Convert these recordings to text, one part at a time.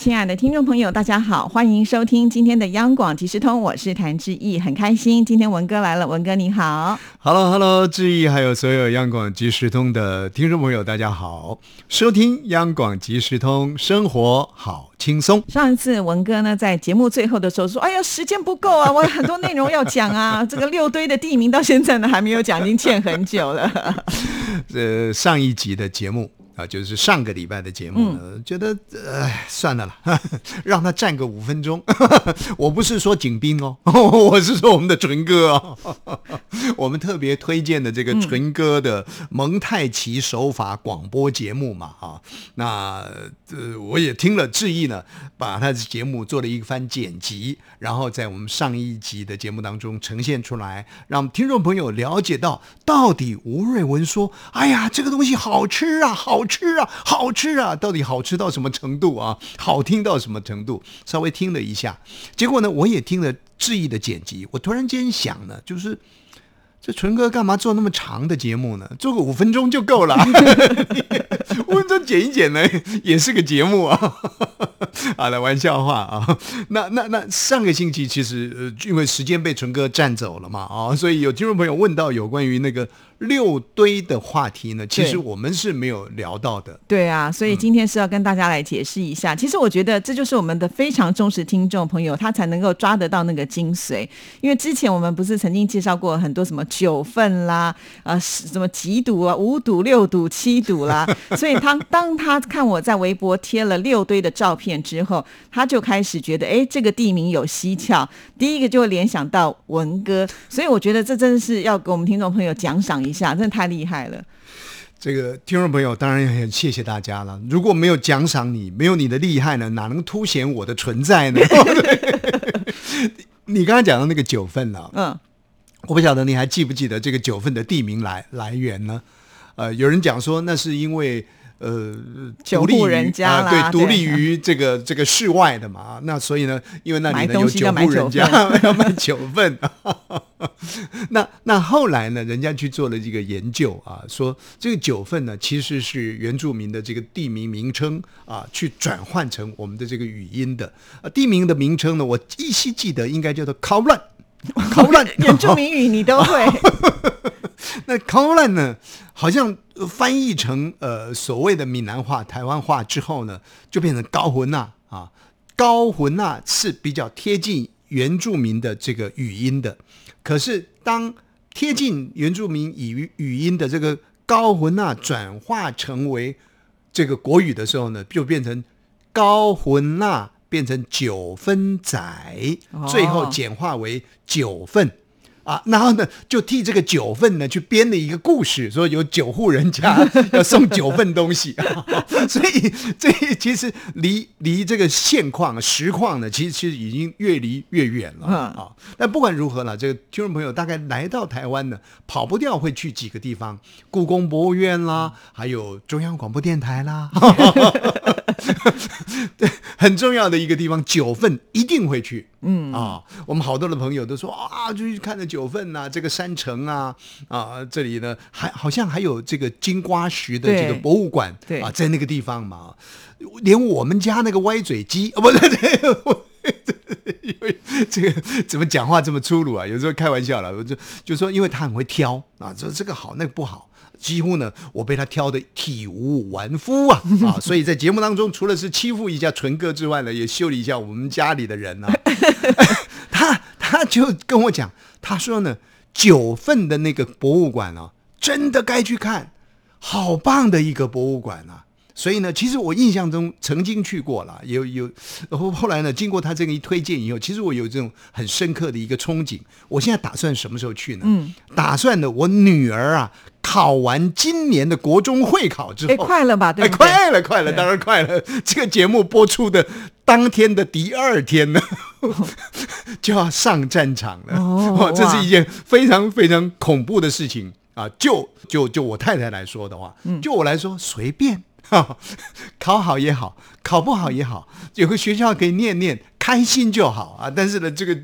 亲爱的听众朋友，大家好，欢迎收听今天的央广即时通，我是谭志毅，很开心今天文哥来了，文哥你好。Hello，Hello，志毅，还有所有央广即时通的听众朋友，大家好！收听央广即时通，生活好轻松。上一次文哥呢，在节目最后的时候说：“哎呀，时间不够啊，我有很多内容要讲啊，这个六堆的地名到现在呢还没有讲，已经欠很久了。呃，上一集的节目啊，就是上个礼拜的节目呢，觉得呃，算了啦，让他站个五分钟。我不是说景斌哦，我是说我们的纯哥哦。我们特别推荐的这个纯哥的蒙太奇手法广播节目嘛，啊，那呃，我也听了致意呢，把他的节目做了一番剪辑，然后在我们上一集的节目当中呈现出来，让听众朋友了解到到底吴瑞文说，哎呀，这个东西好吃啊，好吃啊，好吃啊，到底好吃到什么程度啊？好听到什么程度？稍微听了一下，结果呢，我也听了志毅的剪辑，我突然间想呢，就是。这纯哥干嘛做那么长的节目呢？做个五分钟就够了，五分钟剪一剪呢，也是个节目啊。好了，玩笑话啊。那那那上个星期其实呃，因为时间被纯哥占走了嘛啊，所以有听众朋友问到有关于那个六堆的话题呢，其实我们是没有聊到的。对啊，所以今天是要跟大家来解释一下。其实我觉得这就是我们的非常忠实听众朋友，他才能够抓得到那个精髓。因为之前我们不是曾经介绍过很多什么九份啦，呃，什么几赌啊，五赌、六赌、七赌啦，所以他当他看我在微博贴了六堆的照片之后，他就开始觉得，哎，这个地名有蹊跷。第一个就会联想到文哥，所以我觉得这真的是要给我们听众朋友奖赏一下，真的太厉害了。这个听众朋友当然很谢谢大家了。如果没有奖赏你，没有你的厉害呢，哪能凸显我的存在呢？你刚才讲到那个九份了、嗯，我不晓得你还记不记得这个九份的地名来来源呢？呃，有人讲说那是因为呃九独立于户人家对，独立于这个这个室外的嘛。那所以呢，因为那里呢有九户人家要卖九份。那那后来呢，人家去做了这个研究啊，说这个九份呢其实是原住民的这个地名名称啊，去转换成我们的这个语音的。啊，地名的名称呢，我依稀记得应该叫做考乱。考烂，原住民语你都会。那考烂呢，好像呃翻译成呃所谓的闽南话、台湾话之后呢，就变成高魂呐啊，高魂呐是比较贴近原住民的这个语音的。可是当贴近原住民语语音的这个高魂呐转化成为这个国语的时候呢，就变成高魂呐变成九分仔，哦。最后简化为九份。啊，然后呢，就替这个九份呢去编了一个故事，说有九户人家 要送九份东西，所以这其实离离这个现况实况呢，其实其实已经越离越远了。嗯。啊。但不管如何了，这个听众朋友大概来到台湾呢，跑不掉会去几个地方，故宫博物院啦，还有中央广播电台啦，对，很重要的一个地方，九份一定会去。嗯啊，我们好多的朋友都说啊，就去看了九份呐、这个山城啊啊，这里呢还好像还有这个金瓜石的这个博物馆，对啊，在那个地方嘛，连我们家那个歪嘴鸡啊，不 对这个我。因为这个怎么讲话这么粗鲁啊？有时候开玩笑了，我就就说，因为他很会挑啊，说这个好，那个不好。几乎呢，我被他挑的体无完肤啊 啊！所以在节目当中，除了是欺负一下纯哥之外呢，也修理一下我们家里的人啊。他他就跟我讲，他说呢，九份的那个博物馆啊，真的该去看，好棒的一个博物馆啊！所以呢，其实我印象中曾经去过了，有有，后后来呢，经过他这个一推荐以后，其实我有这种很深刻的一个憧憬。我现在打算什么时候去呢？嗯，打算呢，我女儿啊考完今年的国中会考之后，哎，快了吧？对哎？快了，快了，当然快了。这个节目播出的当天的第二天呢，就要上战场了。哦哇，这是一件非常非常恐怖的事情啊！就就就我太太来说的话，就我来说随便哈，考好也好，考不好也好，有个学校可以念念，开心就好啊。但是呢，这个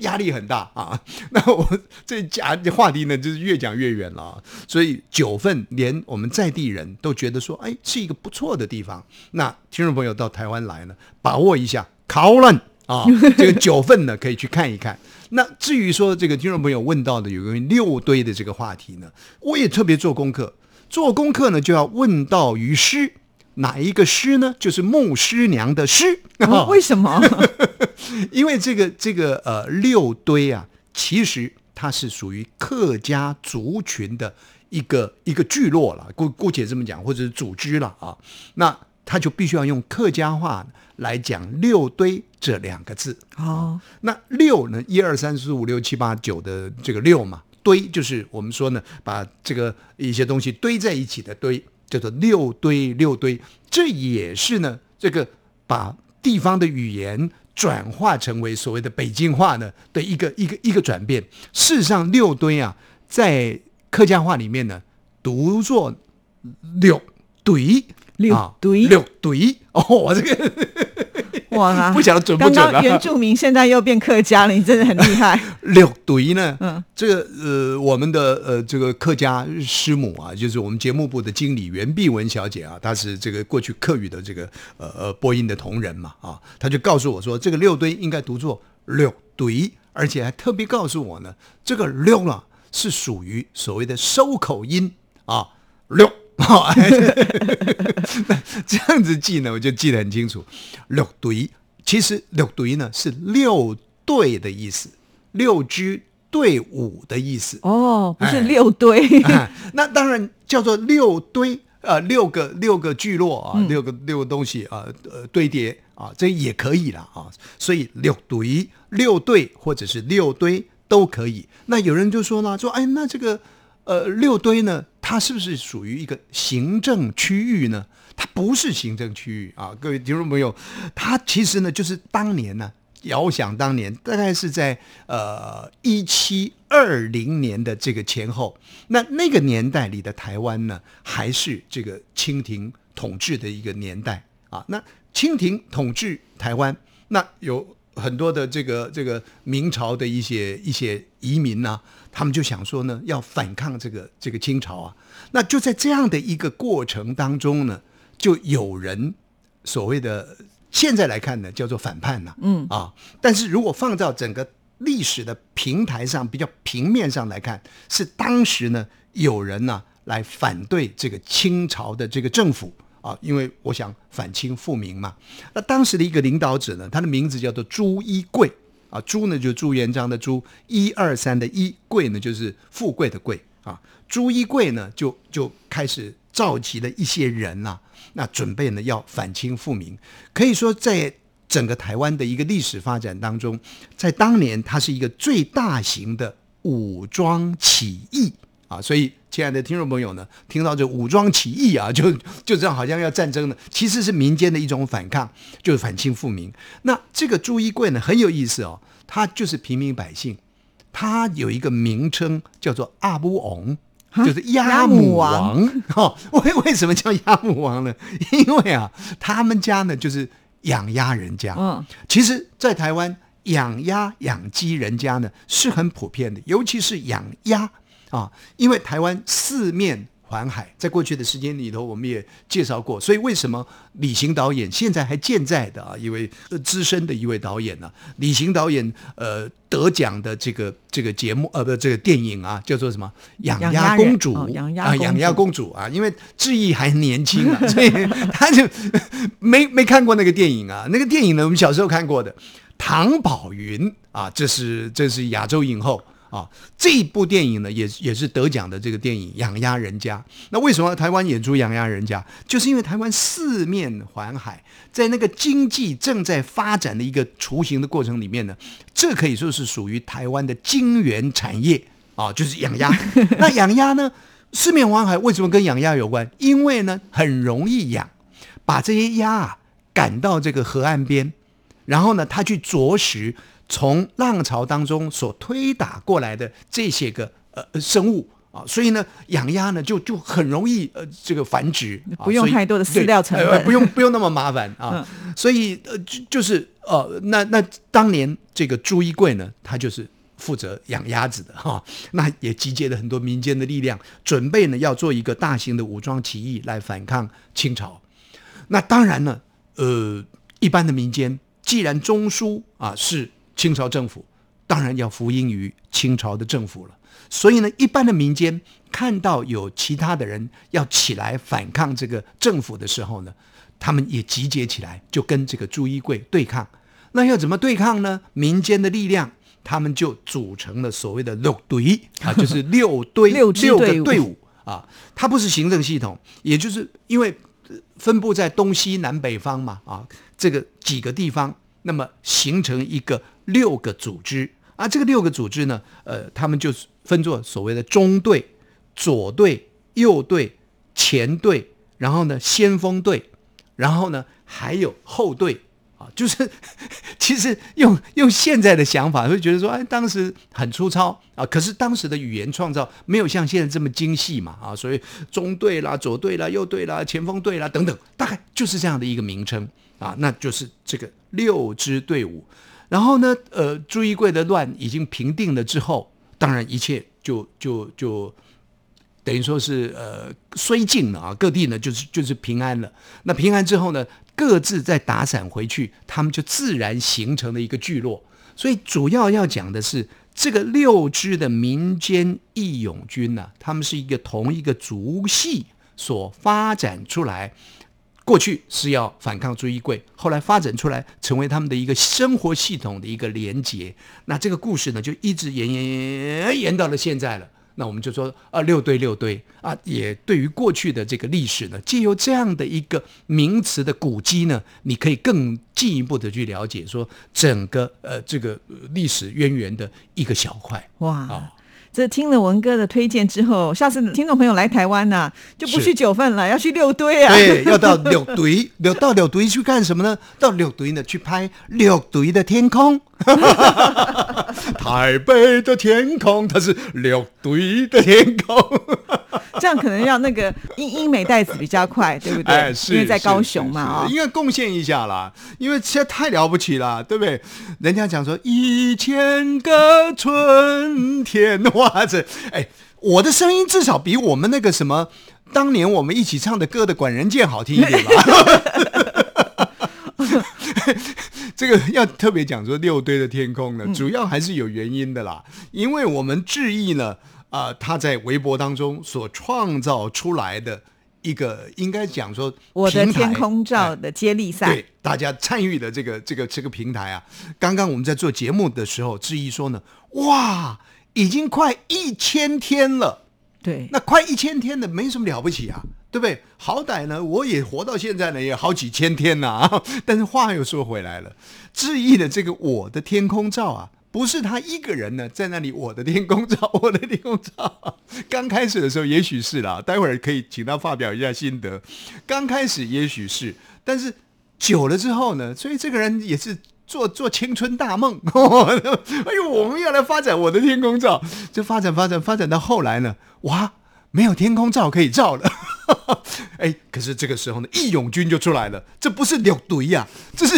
压力很大啊。那我这讲话题呢，就是越讲越远了啊。所以九份连我们在地人都觉得说，哎，是一个不错的地方。那听众朋友到台湾来呢，把握一下考了啊，这个九份呢可以去看一看。那至于说这个听众朋友问到的有关六堆的这个话题呢，我也特别做功课。做功课呢，就要问道于师，哪一个师呢？就是孟师娘的师。为什么？因为这个这个呃六堆啊，其实它是属于客家族群的一个一个聚落了，姑姑且这么讲，或者是组织了啊。那他就必须要用客家话来讲“六堆”这两个字。哦，那六呢？一二三四五六七八九的这个六嘛。堆就是我们说呢，把这个一些东西堆在一起的堆，叫做六堆六堆。这也是呢，这个把地方的语言转化成为所谓的北京话呢的一个一个一个转变。事实上，六堆啊，在客家话里面呢，读作六堆，六堆，六堆。哦，我这个。哇，不晓得准不准刚刚原住民现在又变客家了，你真的很厉害。六堆呢？嗯，这个呃，我们的呃这个客家师母啊，就是我们节目部的经理袁碧文小姐啊，她是这个过去客语的这个呃呃播音的同仁嘛啊，她就告诉我说，这个六堆应该读作六堆，而且还特别告诉我呢，这个六啊是属于所谓的收口音啊，六。好，这样子记呢，我就记得很清楚。六队其实六队呢是六队的意思，六支队伍的意思。哦，不是六堆。那当然叫做六堆，呃，六个六个聚落啊，六个六个东西啊，呃，堆叠啊，这也可以了啊。所以六队、六队或者是六堆都可以。那有人就说呢，说哎，那这个。呃，六堆呢，它是不是属于一个行政区域呢？它不是行政区域啊，各位听众朋友，它其实呢，就是当年呢，遥想当年，大概是在呃一七二零年的这个前后，那那个年代里的台湾呢，还是这个清廷统治的一个年代啊。那清廷统治台湾，那有很多的这个这个明朝的一些一些移民呐。他们就想说呢，要反抗这个这个清朝啊，那就在这样的一个过程当中呢，就有人所谓的现在来看呢，叫做反叛呐，嗯啊，但是如果放到整个历史的平台上，比较平面上来看，是当时呢有人呢来反对这个清朝的这个政府啊，因为我想反清复明嘛，那当时的一个领导者呢，他的名字叫做朱一贵。啊，朱呢就朱元璋的朱，一二三的一，贵呢就是富贵的贵啊。朱一贵呢就就开始召集了一些人呐，那准备呢要反清复明。可以说，在整个台湾的一个历史发展当中，在当年它是一个最大型的武装起义。啊，所以亲爱的听众朋友呢，听到这武装起义啊，就就这样好像要战争了，其实是民间的一种反抗，就是反清复明。那这个朱一贵呢很有意思哦，他就是平民百姓，他有一个名称叫做阿布翁，就是鸭母王。哈，为为什么叫鸭母王呢？因为啊，他们家呢就是养鸭人家。嗯，其实，在台湾养鸭养鸡人家呢是很普遍的，尤其是养鸭。啊，因为台湾四面环海，在过去的时间里头，我们也介绍过，所以为什么李行导演现在还健在的啊？一位资深的一位导演呢？李行导演呃得奖的这个这个节目呃不这个电影啊，叫做什么？养鸭公主养鸭养鸭公主啊！因为志毅还年轻啊，所以他就没没看过那个电影啊。那个电影呢，我们小时候看过的，唐宝云啊，这是这是亚洲影后。啊，这部电影呢，也也是得奖的这个电影《养鸭人家》。那为什么台湾演出《养鸭人家》？就是因为台湾四面环海，在那个经济正在发展的一个雏形的过程里面呢，这可以说是属于台湾的金元产业啊，就是养鸭。那养鸭呢，四面环海为什么跟养鸭有关？因为呢，很容易养，把这些鸭啊赶到这个河岸边，然后呢，他去啄食。从浪潮当中所推打过来的这些个呃生物啊，所以呢，养鸭呢就就很容易呃这个繁殖，啊不用太多的饲料成本呃不用不用那么麻烦啊。所以呃就就是呃那那当年这个朱一贵呢，他就是负责养鸭子的哈、那也集结了很多民间的力量，准备呢要做一个大型的武装起义来反抗清朝。那当然呢，呃，一般的民间既然中枢啊是清朝政府，当然要服膺于清朝的政府了。所以呢，一般的民间看到有其他的人要起来反抗这个政府的时候呢，他们也集结起来，就跟这个朱一贵对抗。那要怎么对抗呢？民间的力量，他们就组成了所谓的六队啊，就是六堆六六个队伍啊。它不是行政系统，也就是因为呃分布在东西南北方嘛啊，这个几个地方，那么形成一个六个组织啊。这个六个组织呢，呃，他们就是分作所谓的中队、左队、右队、前队，然后呢先锋队，然后呢还有后队。啊，就是其实用用现在的想法会觉得说，哎，当时很粗糙啊，可是当时的语言创造没有像现在这么精细嘛啊，所以中队啦、左队啦、右队啦、前锋队啦等等，大概就是这样的一个名称啊，那就是这个六支队伍。然后呢，呃，朱一贵的乱已经平定了之后，当然一切就就就等于说是呃衰尽了啊，各地呢就是就是平安了。那平安之后呢，各自再打散回去，他们就自然形成了一个聚落。所以主要要讲的是这个六支的民间义勇军呢、他们是一个同一个族系所发展出来。过去是要反抗朱一贵，后来发展出来成为他们的一个生活系统的一个连结。那这个故事呢，就一直延延延延延到了现在了。那我们就说啊，六堆六堆啊，也对于过去的这个历史呢，借由这样的一个名词的古迹呢，你可以更进一步的去了解说整个呃这个呃历史渊源的一个小块。哇。啊这听了文哥的推荐之后，下次听众朋友来台湾呐、就不去九份了，要去六堆啊。对，要到六堆，柳到六堆去干什么呢？到六堆呢去拍六堆的天空。台北的天空，它是六堆的天空。这样可能要那个英英美袋子比较快，对不对？哎，是因为在高雄嘛啊、应该贡献一下啦，因为现在太了不起了，对不对？人家讲说一千个春天，哇这哎，我的声音至少比我们那个什么当年我们一起唱的歌的管人剑好听一点吧。这个要特别讲说六堆的天空嗯呢，主要还是有原因的啦，因为我们致意呢，啊、他在微博当中所创造出来的一个，应该讲说我的天空照哎的接力赛，对大家参与的这个这个这个平台啊，刚刚我们在做节目的时候，质疑说呢，哇，已经快一千天了。对那快一千天的没什么了不起啊，对不对？好歹呢，我也活到现在呢，也好几千天呐、但是话又说回来了，志毅的这个我的天空照啊，不是他一个人呢在那里我的天空照，我的天空照。刚开始的时候也许是啦，待会儿可以请他发表一下心得。刚开始也许是，但是久了之后呢，所以这个人也是。做做青春大梦，哎呦，我们要来发展我的天空照，就发展发展发展到后来呢，哇，没有天空照可以照了。哎，可是这个时候呢，义勇军就出来了，这不是六堆呀、这是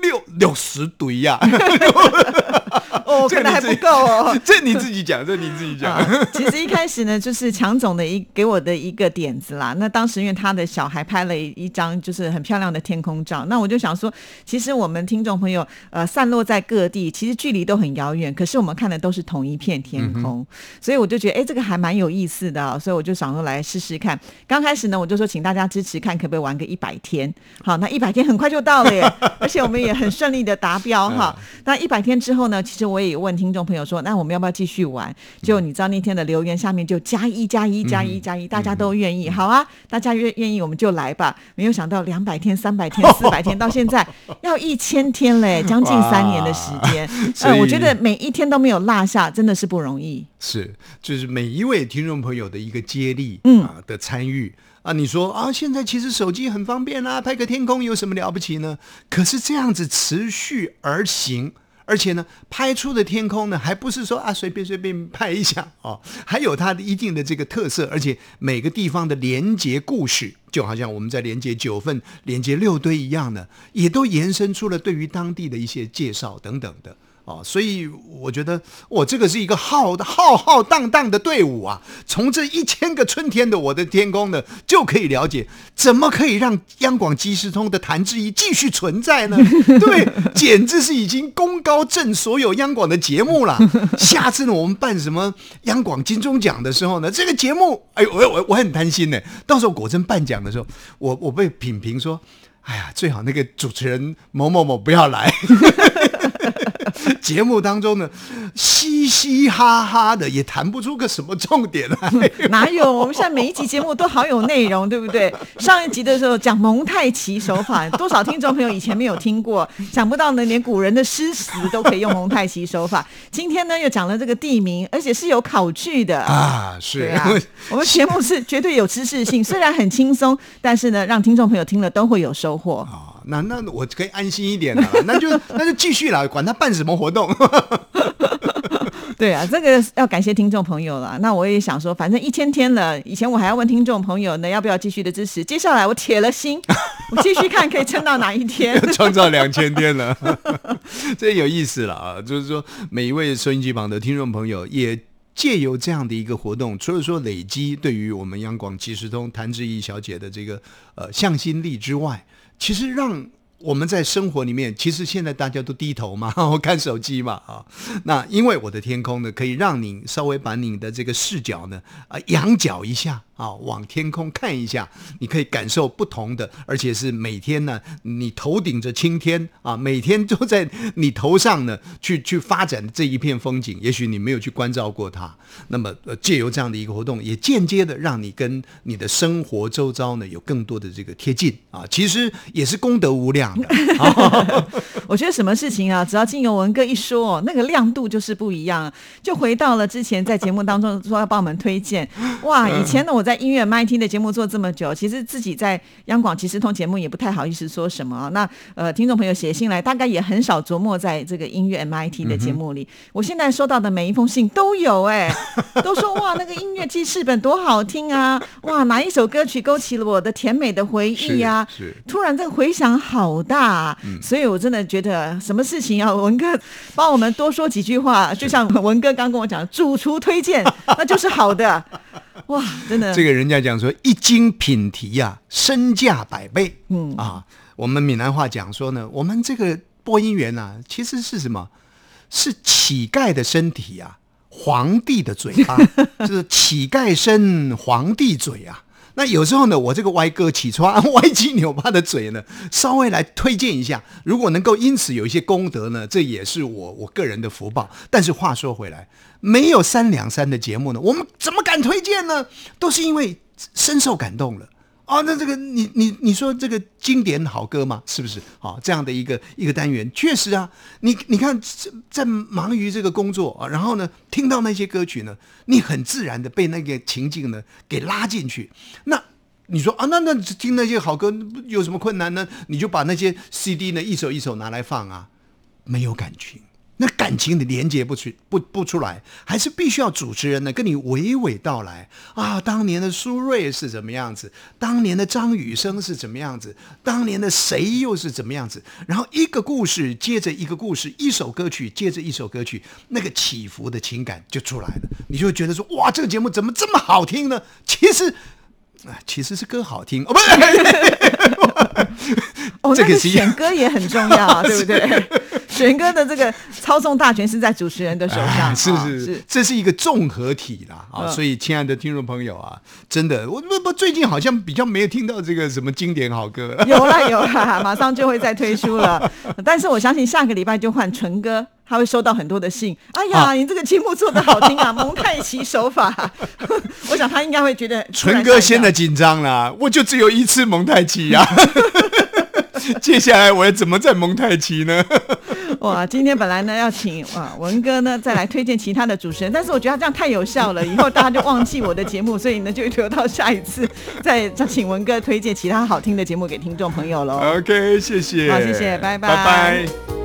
六六十堆呀、哦，可能还不够哦。这你自己讲，这你自己讲。啊，其实一开始呢，就是强总的一给我的一个点子啦。那当时因为他的小孩拍了一一张就是很漂亮的天空照，那我就想说，其实我们听众朋友呃散落在各地，其实距离都很遥远，可是我们看的都是同一片天空，所以我就觉得哎，这个还蛮有意思的、啊，所以我就想说来试试看。刚开始呢，我就说请大家支持看可不可以玩个一百天。好，那一百天很快就到了耶，而且我们也很顺利的达标哈。那一百天之后呢，其实我也有问听众朋友说，那我们要不要继续玩？就你知道那天的留言下面就加一加一加一加一，大家都愿意，好啊，大家愿愿意我们就来吧。没有想到两百天、三百天、四百天，到现在要一千天嘞，将近三年的时间。所 以呃，我觉得每一天都没有落下，真的是不容易。是，就是每一位听众朋友的一个接力，嗯啊的参与啊。你说啊，现在其实手机很方便啦、拍个天空有什么了不起呢？可是这样子持续而行，而且呢，拍出的天空呢，还不是说啊随便随便拍一下 哦，还有它的一定的这个特色，而且每个地方的连接故事，就好像我们在连接九份、连接六堆一样的，也都延伸出了对于当地的一些介绍等等的。哦，所以我觉得我这个是一个浩浩浩荡荡的队伍啊！从这一千个春天的我的天空呢，就可以了解怎么可以让央广即时通的谭志毅继续存在呢？对，简直是已经功高震所有央广的节目了。下次呢，我们办什么央广金钟奖的时候呢，这个节目，哎呦，我我我很担心呢。到时候果真颁奖的时候，我我被品评说，哎呀，最好那个主持人某某某不要来。节目当中呢，嘻嘻哈哈的，也谈不出个什么重点来。哪有？我们现在每一集节目都好有内容，对不对？上一集的时候讲蒙太奇手法，多少听众朋友以前没有听过？想不到呢，连古人的诗词都可以用蒙太奇手法。今天呢，又讲了这个地名，而且是有考据的啊！是啊，我们节目是绝对有知识性，虽然很轻松，但是呢，让听众朋友听了都会有收获啊。那那我可以安心一点了，那就那就继续了，管他办什么活动。对啊，这个要感谢听众朋友了。那我也想说，反正一千天了，以前我还要问听众朋友呢，要不要继续的支持？接下来我铁了心，我继续看可以撑到哪一天。创造两千天了，这有意思了啊！就是说，每一位收音机旁的听众朋友，也借由这样的一个活动，除了说累积对于我们央广即时通谭志毅小姐的这个呃向心力之外，其实让。我们在生活里面，其实现在大家都低头嘛，看手机嘛，啊，那因为我的天空呢，可以让你稍微把你的这个视角呢，啊，仰角一下。啊，往天空看一下，你可以感受不同的，而且是每天呢，你头顶着青天啊，每天都在你头上呢，去去发展这一片风景。也许你没有去关照过它，那么呃借由这样的一个活动，也间接的让你跟你的生活周遭呢有更多的这个贴近啊，其实也是功德无量的。我觉得什么事情啊，只要经由文哥一说，那个亮度就是不一样。就回到了之前在节目当中说要帮我们推荐，哇，以前呢我在。音乐 MIT 的节目做这么久，其实自己在央广即时通节目也不太好意思说什么啊。那呃，听众朋友写信来，大概也很少琢磨在这个音乐 MIT 的节目里。我现在收到的每一封信都有哎，都说哇，那个音乐记事本多好听啊！哇，哪一首歌曲勾起了我的甜美的回忆呀？是，突然这个回响好大，所以我真的觉得什么事情要文哥帮我们多说几句话，就像文哥刚跟我讲，主厨推荐，那就是好的。哇，真的！这个人家讲说，一精品题呀，身价百倍。嗯啊，我们闽南话讲说呢，我们这个播音员呢，其实是什么？是乞丐的身体啊，皇帝的嘴巴，就是乞丐身，皇帝嘴啊。那有时候呢，我这个歪哥起床歪七扭八的嘴呢，稍微来推荐一下，如果能够因此有一些功德呢，这也是我我个人的福报。但是话说回来，没有三两三的节目呢，我们怎么敢推荐呢？都是因为深受感动了。哦，那这个你你你说这个经典好歌吗？是不是？好，这样的一个一个单元，确实啊。你你看，在忙于这个工作啊，然后呢，听到那些歌曲呢，你很自然的被那个情境呢给拉进去。那你说啊，那那听那些好歌有什么困难呢？你就把那些 CD 呢一首一首拿来放啊，没有感情。那感情的连接不出不不出来，还是必须要主持人呢跟你娓娓道来啊！当年的苏芮是怎么样子？当年的张雨生是怎么样子？当年的谁又是怎么样子？然后一个故事接着一个故事，一首歌曲接着一首歌曲，那个起伏的情感就出来了。你就会觉得说，哇，这个节目怎么这么好听呢？其实啊，其实是歌好听哦，不是。哦，这个选歌也很重要，对不对？选歌的这个操纵大权是在主持人的手上，是是是，这是一个综合体啦啊！所以，亲爱的听众朋友啊，真的，我不不，最近好像比较没有听到这个什么经典好歌，有啦有啦，马上就会再推出了。但是我相信下个礼拜就换纯哥，他会收到很多的信。哎呀，你这个节目做的好听啊，蒙太奇手法，我想他应该会觉得纯哥现在紧张了，我就只有一次蒙太奇呀。接下来我要怎么在蒙太奇呢？哇，今天本来呢要请啊文哥呢再来推荐其他的主持人，但是我觉得这样太有效了，以后大家就忘记我的节目，所以呢就留到下一次再再请文哥推荐其他好听的节目给听众朋友喽。OK，谢谢，好，谢谢，拜拜，拜拜。